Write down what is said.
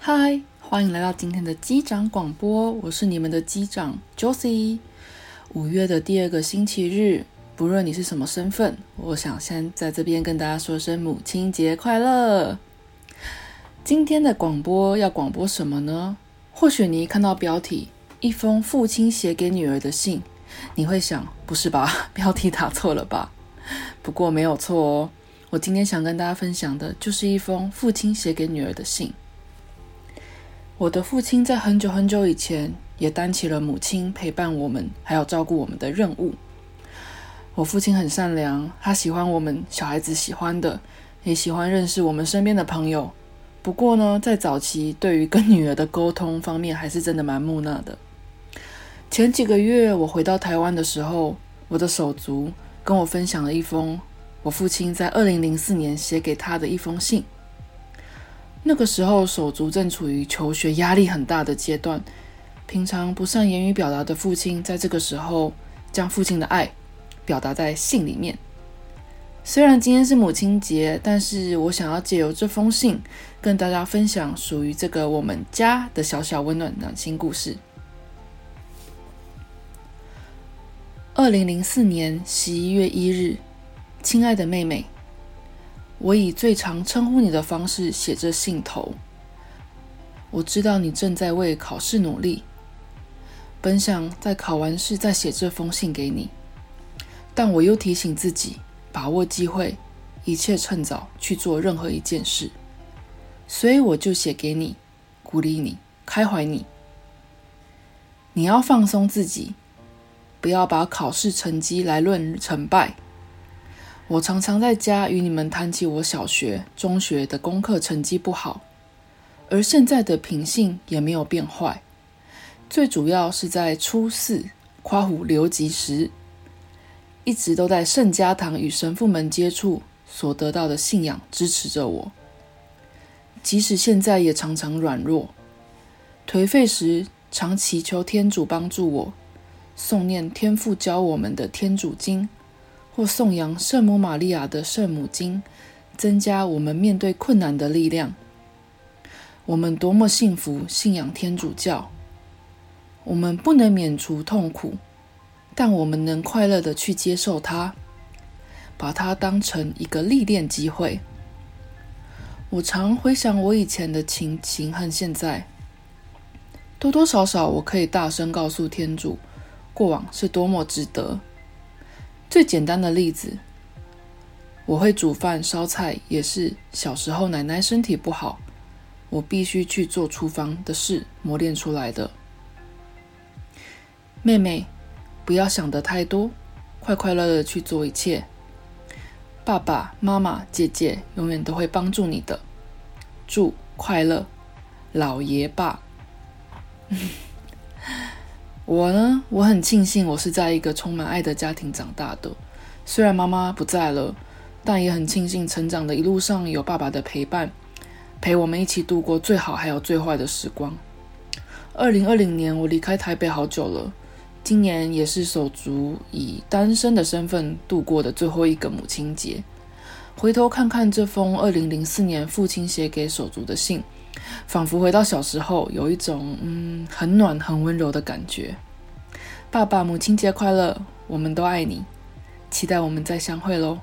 嗨，欢迎来到今天的机长广播，我是你们的机长 Josie。五月的第二个星期日，不论你是什么身份，我想先在这边跟大家说声母亲节快乐。今天的广播要广播什么呢？或许你一看到标题“一封父亲写给女儿的信”，你会想，不是吧？标题打错了吧？不过没有错哦，我今天想跟大家分享的就是一封父亲写给女儿的信。我的父亲在很久很久以前也担起了母亲陪伴我们还有照顾我们的任务。我父亲很善良，他喜欢我们小孩子喜欢的，也喜欢认识我们身边的朋友。不过呢，在早期对于跟女儿的沟通方面，还是真的蛮木讷的。前几个月我回到台湾的时候，我的手足跟我分享了一封我父亲在二零零四年写给他的一封信。那个时候，手足正处于求学压力很大的阶段，平常不善言语表达的父亲，在这个时候将父亲的爱表达在信里面。虽然今天是母亲节，但是我想要借由这封信，跟大家分享属于这个我们家的小小温暖暖心故事。二零零四年十一月一日，亲爱的妹妹。我以最常称呼你的方式写着信头。我知道你正在为考试努力，本想在考完试再写这封信给你，但我又提醒自己把握机会，一切趁早去做任何一件事，所以我就写给你，鼓励你，开怀你。你要放松自己，不要把考试成绩来论成败。我常常在家与你们谈起我小学、中学的功课成绩不好，而现在的品性也没有变坏。最主要是在初四夸虎留级时，一直都在圣家堂与神父们接触所得到的信仰支持着我。即使现在也常常软弱、颓废时，常祈求天主帮助我，诵念天父教我们的天主经。或颂扬圣母玛利亚的圣母经，增加我们面对困难的力量。我们多么幸福，信仰天主教。我们不能免除痛苦，但我们能快乐的去接受它，把它当成一个历练机会。我常回想我以前的情形和现在，多多少少我可以大声告诉天主，过往是多么值得。最简单的例子，我会煮饭烧菜，也是小时候奶奶身体不好，我必须去做厨房的事磨练出来的。妹妹，不要想得太多，快快乐乐去做一切。爸爸妈妈、姐姐永远都会帮助你的。祝快乐，老爷爸。我呢，我很庆幸我是在一个充满爱的家庭长大的。虽然妈妈不在了，但也很庆幸成长的一路上有爸爸的陪伴，陪我们一起度过最好还有最坏的时光。二零二零年我离开台北好久了，今年也是手足以单身的身份度过的最后一个母亲节。回头看看这封二零零四年父亲写给手足的信。仿佛回到小时候，有一种嗯很暖、很温柔的感觉。爸爸，母亲节快乐！我们都爱你，期待我们再相会喽。